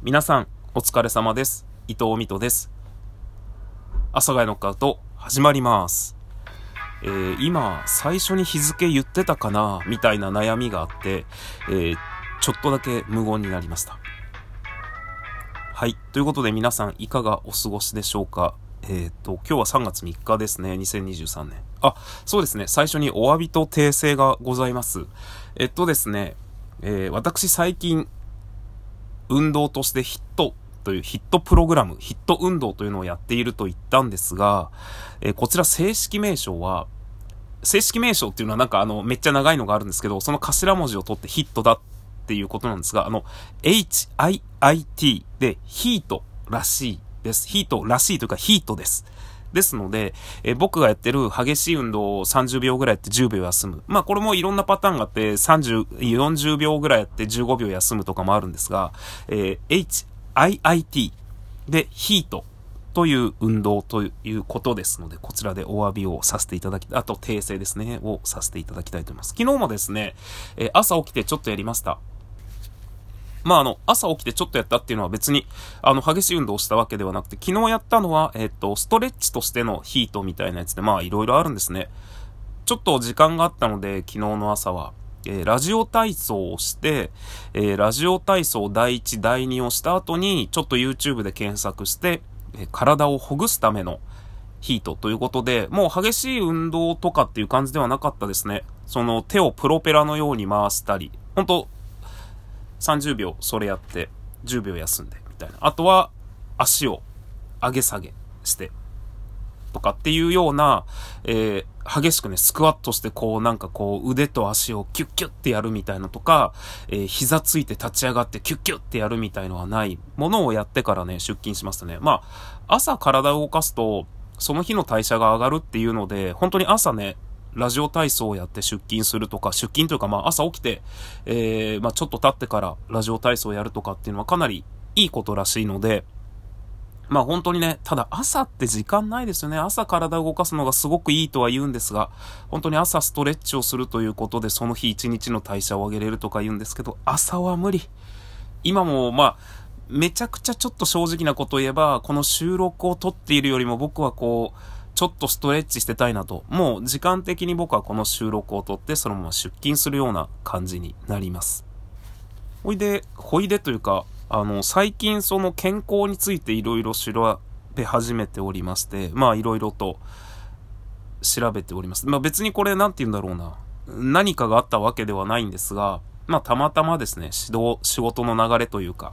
皆さん、お疲れ様です。伊藤美斗です。阿佐ヶ谷ノックアウト、始まります。えー今、最初に日付言ってたかなみたいな悩みがあって、えーちょっとだけ無言になりました。はい。ということで皆さん、いかがお過ごしでしょうか？えっ、と、今日は3月3日ですね。2023年。あ、そうですね。最初にお詫びと訂正がございます。えっとですね、えー私最近、運動としてヒットというヒットプログラム、ヒット運動というのをやっていると言ったんですが、えーこちら正式名称は、正式名称っていうのはなんかあの、めっちゃ長いのがあるんですけど、その頭文字を取ってヒットだっていうことなんですが、あの、HIIT でヒートらしいです。ヒートらしいというかヒートです。ですので、えー僕がやってる激しい運動を30秒ぐらいやって10秒休む。まあこれもいろんなパターンがあって30、40秒ぐらいやって15秒休むとかもあるんですが、えー HIIT でヒートという運動ということですので、こちらでお詫びをさせていただき、あと訂正ですね、をさせていただきたいと思います。昨日もですね、えー朝起きてちょっとやりました。まあ、あの、朝起きてちょっとやったっていうのは別に、あの、激しい運動をしたわけではなくて、昨日やったのは、えっと、ストレッチとしてのヒートみたいなやつで、まあ、いろいろあるんですね。ちょっと時間があったので、昨日の朝は、えーラジオ体操をして、えーラジオ体操第1、第2をした後に、ちょっと YouTube で検索して、えー体をほぐすためのヒートということで、もう激しい運動とかっていう感じではなかったですね。その手をプロペラのように回したり、本当30秒それやって、10秒休んで、みたいな。あとは、足を上げ下げして、とかっていうような、えー激しくね、スクワットしてこう、なんかこう、腕と足をキュッキュッってやるみたいなとか、えー膝ついて立ち上がってキュッキュッってやるみたいのはないものをやってからね、出勤しましたね。まあ、朝体を動かすと、その日の代謝が上がるっていうので、本当に朝ね、ラジオ体操をやって出勤するとか、出勤というかまあ朝起きて、えー、まあちょっと経ってからラジオ体操をやるとかっていうのはかなりいいことらしいので、まあ本当にね、ただ朝って時間ないですよね。朝体を動かすのがすごくいいとは言うんですが、本当に朝ストレッチをするということでその日一日の代謝を上げれるとか言うんですけど、朝は無理。今もまあ、めちゃくちゃちょっと正直なことを言えば、この収録を撮っているよりも僕はこう、ちょっとストレッチしてたいなと。もう時間的に僕はこの収録を撮ってそのまま出勤するような感じになります。ほいで、ほいでというか、あの、最近その健康についていろいろ調べ始めておりまして、まあいろいろと調べております。まあ別にこれなんて言うんだろうな。何かがあったわけではないんですが、まあたまたまですね、指導、仕事の流れというか、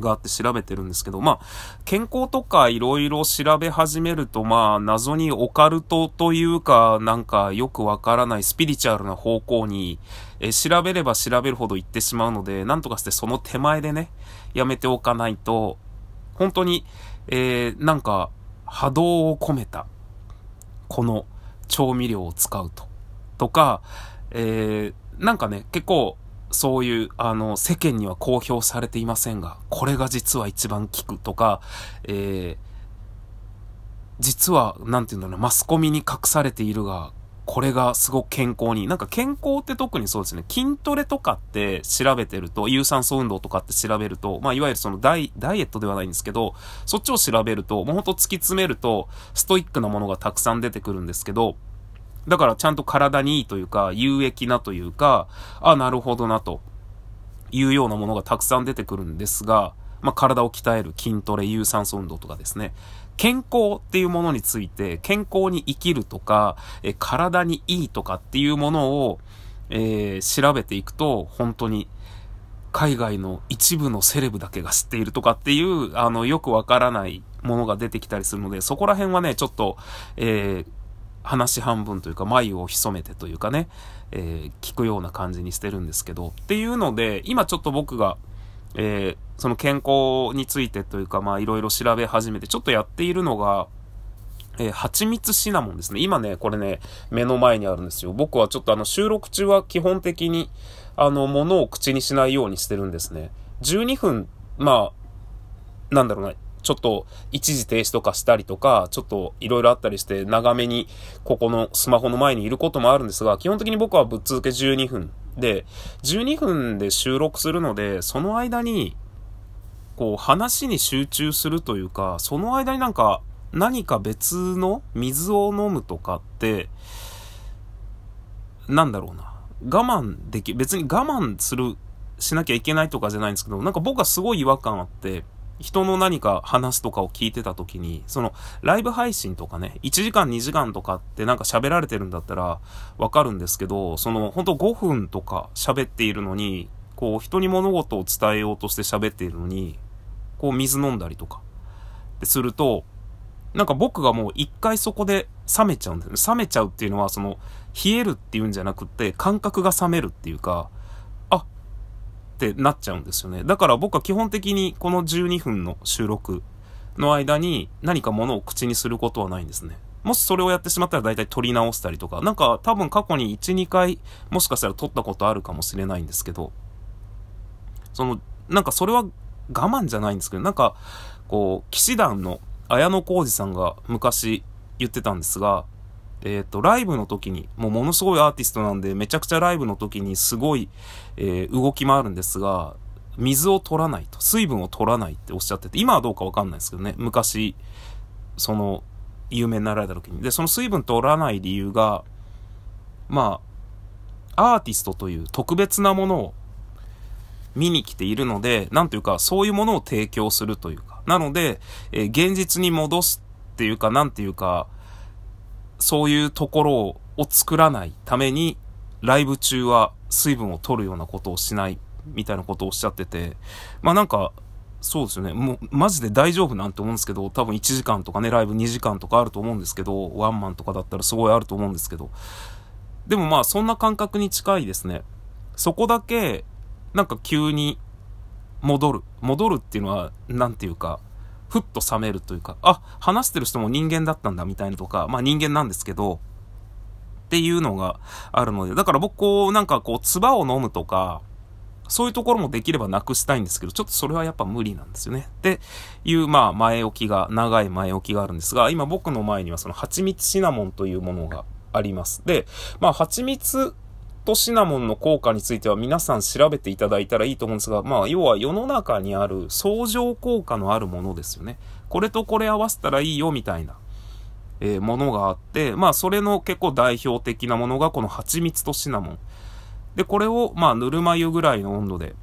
があって調べてるんですけど、まあ、健康とかいろいろ調べ始めると、まあ、謎にオカルトというか、なんかよくわからないスピリチュアルな方向に、え調べれば調べるほど行ってしまうので、なんとかしてその手前でね、やめておかないと、本当に、えー、なんか、波動を込めた、この調味料を使うと。とか、えー、なんかね、結構、そういう、あの、世間には公表されていませんが、これが実は一番効くとか、えー、実は、なんていうんだろ、マスコミに隠されているが、これがすごく健康に、なんか健康って特にそうですね、筋トレとかって調べてると、有酸素運動とかって調べると、まあいわゆるそのダイダイエットではないんですけど、そっちを調べると、もうほんと突き詰めると、ストイックなものがたくさん出てくるんですけど、だからちゃんと体にいいというか、有益なというか、あ、なるほどなというようなものがたくさん出てくるんですが、まあ、体を鍛える筋トレ、有酸素運動とかですね。健康っていうものについて、健康に生きるとか、え体にいいとかっていうものを、えー調べていくと、本当に、海外の一部のセレブだけが知っているとかっていう、あの、よくわからないものが出てきたりするので、そこら辺はね、ちょっと、えー話半分というか、眉を潜めてというかね、えー聞くような感じにしてるんですけど、っていうので、今ちょっと僕が、えーその健康についてというか、まあいろいろ調べ始めて、ちょっとやっているのが、えー蜂蜜シナモンですね。今ね、これね、目の前にあるんですよ。僕はちょっとあの、収録中は基本的に、あの、物を口にしないようにしてるんですね。12分、まあ、なんだろうな、ちょっと一時停止とかしたりとか、ちょっといろいろあったりして長めにここのスマホの前にいることもあるんですが、基本的に僕はぶっ続け12分で、12分で収録するので、その間に、こう話に集中するというか、その間になんか何か別の水を飲むとかって、なんだろうな。我慢でき、別に我慢する、しなきゃいけないとかじゃないんですけど、なんか僕はすごい違和感あって、人の何か話とかを聞いてた時に、その、ライブ配信とかね、1時間2時間とかってなんか喋られてるんだったらわかるんですけど、その、ほんと5分とか喋っているのに、こう、人に物事を伝えようとして喋っているのに、こう、水飲んだりとか、すると、なんか僕がもう一回そこで冷めちゃうんです。冷めちゃうっていうのは、その、冷えるっていうんじゃなくって、感覚が冷めるっていうか、ってなっちゃうんですよね。だから僕は基本的にこの12分の収録の間に何か物を口にすることはないんですね。もしそれをやってしまったら大体撮り直したりとか、なんか多分過去に1、2回もしかしたら撮ったことあるかもしれないんですけど、その、なんかそれは我慢じゃないんですけど、なんか、こう、騎士団の綾野浩二さんが昔言ってたんですが、えっ、ー、と、ライブの時に、もうものすごいアーティストなんで、めちゃくちゃライブの時にすごい、えー、動き回るんですが、水を取らないと、水分を取らないっておっしゃってて、今はどうかわかんないですけどね、昔、その、有名になられた時に。で、その水分取らない理由が、まあ、アーティストという特別なものを見に来ているので、なんというか、そういうものを提供するというか。なので、えー、現実に戻すっていうか、なんていうか、そういうところを作らないために、ライブ中は水分を取るようなことをしない、みたいなことをおっしゃってて、まあなんか、そうですよね。もう、マジで大丈夫なんて思うんですけど、多分1時間とかね、ライブ2時間とかあると思うんですけど、ワンマンとかだったらすごいあると思うんですけど、でもまあ、そんな感覚に近いですね。そこだけ、なんか急に戻る。戻るっていうのは、なんていうか、ふっと冷めるというか、あ、話してる人も人間だったんだみたいなとか、まあ人間なんですけど、っていうのがあるので、だから僕こう、なんかこう、唾を飲むとか、そういうところもできればなくしたいんですけど、ちょっとそれはやっぱ無理なんですよね。っていう、まあ前置きが、長い前置きがあるんですが、今僕の前にはその蜂蜜シナモンというものがあります。で、まあ蜂蜜とシナモンの効果については皆さん調べていただいたらいいと思うんですが、まあ、要は世の中にある相乗効果のあるものですよね。これとこれ合わせたらいいよみたいな、えー、ものがあって、まあ、それの結構代表的なものがこの蜂蜜とシナモン。で、これを、まあ、ぬるま湯ぐらいの温度で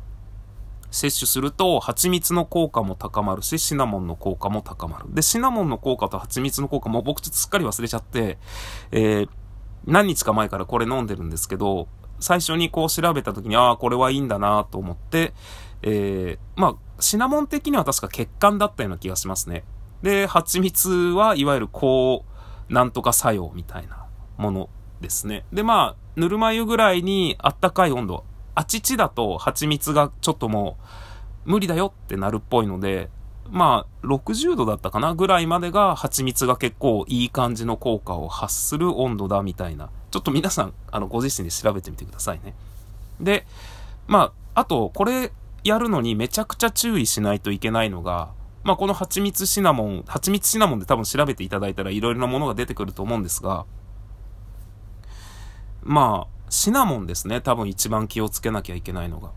摂取すると、蜂蜜の効果も高まるし、シナモンの効果も高まる。で、シナモンの効果と蜂蜜の効果も僕ちょっとすっかり忘れちゃって、えー何日か前からこれ飲んでるんですけど、最初にこう調べた時に、ああ、これはいいんだなと思って、えー、まあ、シナモン的には確か血管だったような気がしますね。で、蜂蜜はいわゆるこう、なんとか作用みたいなものですね。で、まあ、ぬるま湯ぐらいにあったかい温度。あちちだと蜂蜜がちょっともう無理だよってなるっぽいので、まあ、60度だったかなぐらいまでが蜂蜜が結構いい感じの効果を発する温度だみたいな。ちょっと皆さん、あの、ご自身で調べてみてくださいね。で、まあ、あと、これやるのにめちゃくちゃ注意しないといけないのが、まあ、この蜂蜜シナモン、蜂蜜シナモンで多分調べていただいたらいろいろなものが出てくると思うんですが、まあ、シナモンですね。多分一番気をつけなきゃいけないのが。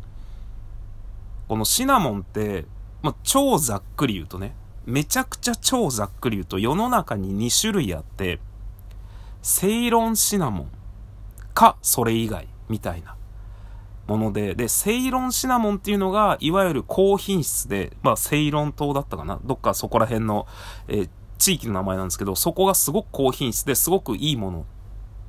このシナモンって、まあ、超ざっくり言うとね、めちゃくちゃ超ざっくり言うと世の中に2種類あって、セイロンシナモンかそれ以外みたいなもので、で、セイロンシナモンっていうのが、いわゆる高品質で、まあ、セイロン島だったかなどっかそこら辺の、えー、地域の名前なんですけど、そこがすごく高品質ですごくいいもの。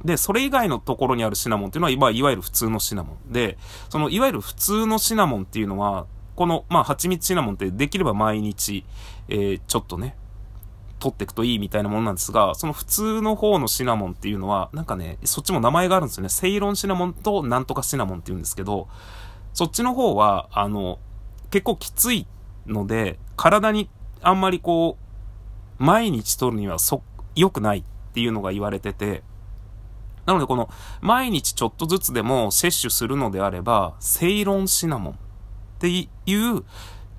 で、それ以外のところにあるシナモンっていうのは、いわゆる普通のシナモン。で、その、いわゆる普通のシナモンっていうのは、この、まあ、蜂蜜シナモンってできれば毎日、えー、ちょっとね、取っていくといいみたいなものなんですが、その普通の方のシナモンっていうのは、なんかね、そっちも名前があるんですよね。セイロンシナモンとなんとかシナモンって言うんですけど、そっちの方は、あの、結構きついので、体にあんまりこう、毎日取るにはそ、良くないっていうのが言われてて、なのでこの、毎日ちょっとずつでも摂取するのであれば、セイロンシナモンっていう、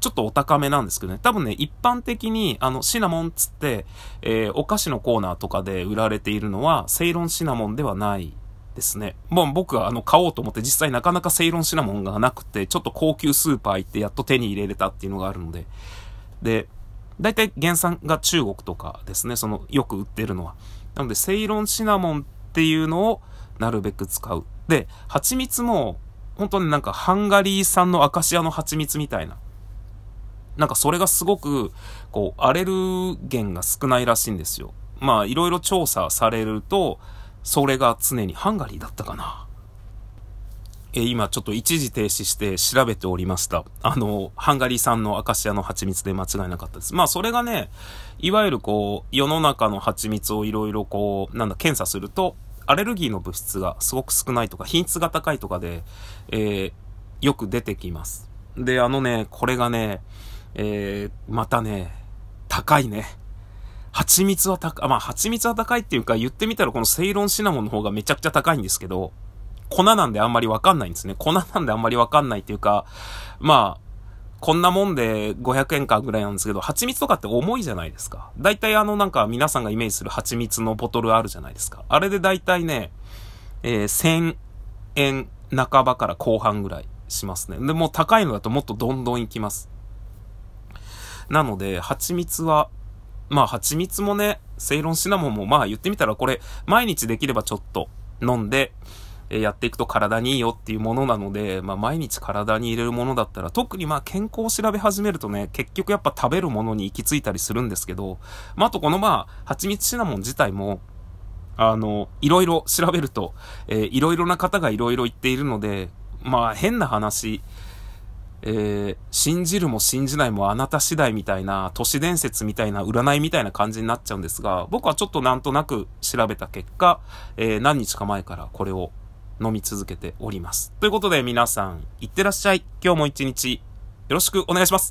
ちょっとお高めなんですけどね。多分ね、一般的に、あの、シナモンつって、えー、お菓子のコーナーとかで売られているのは、セイロンシナモンではないですね。もう僕はあの買おうと思って実際なかなかセイロンシナモンがなくて、ちょっと高級スーパー行ってやっと手に入れれたっていうのがあるので。で、大体原産が中国とかですね、そのよく売ってるのは。なのでセイロンシナモンっていうのをなるべく使う。で、蜂蜜も本当になんかハンガリー産のアカシアの蜂蜜みたいな。なんかそれがすごく、こう、アレルゲンが少ないらしいんですよ。まあ、いろいろ調査されると、それが常にハンガリーだったかな。え今ちょっと一時停止して調べておりました。あの、ハンガリー産のアカシアの蜂蜜で間違いなかったです。まあそれがね、いわゆるこう、世の中の蜂蜜をいろいろこう、なんだ、検査すると、アレルギーの物質がすごく少ないとか、品質が高いとかで、えー、よく出てきます。で、あのね、これがね、えー、またね、高いね。蜂蜜は高、まあ蜂蜜は高いっていうか言ってみたらこのセイロンシナモンの方がめちゃくちゃ高いんですけど、粉なんであんまりわかんないんですね。粉なんであんまりわかんないっていうか、まあ、こんなもんで500円かぐらいなんですけど、蜂蜜とかって重いじゃないですか。大体あのなんか皆さんがイメージする蜂蜜のボトルあるじゃないですか。あれで大体ね、えー、1000円半ばから後半ぐらいしますね。で、もう高いのだともっとどんどんいきます。なので、蜂蜜はまあ、蜂蜜もね、セイロンシナモンも、まあ言ってみたらこれ、毎日できればちょっと飲んで、えやっていくと体にいいよっていうものなので、まあ毎日体に入れるものだったら、特にまあ健康を調べ始めるとね、結局やっぱ食べるものに行き着いたりするんですけど、まああとこのまあ、蜂蜜シナモン自体も、あの、いろいろ調べると、えー、いろいろな方がいろいろ言っているので、まあ変な話、えー、信じるも信じないもあなた次第みたいな、都市伝説みたいな、占いみたいな感じになっちゃうんですが、僕はちょっとなんとなく調べた結果、えー、何日か前からこれを飲み続けております。ということで皆さん、いってらっしゃい。今日も一日、よろしくお願いします。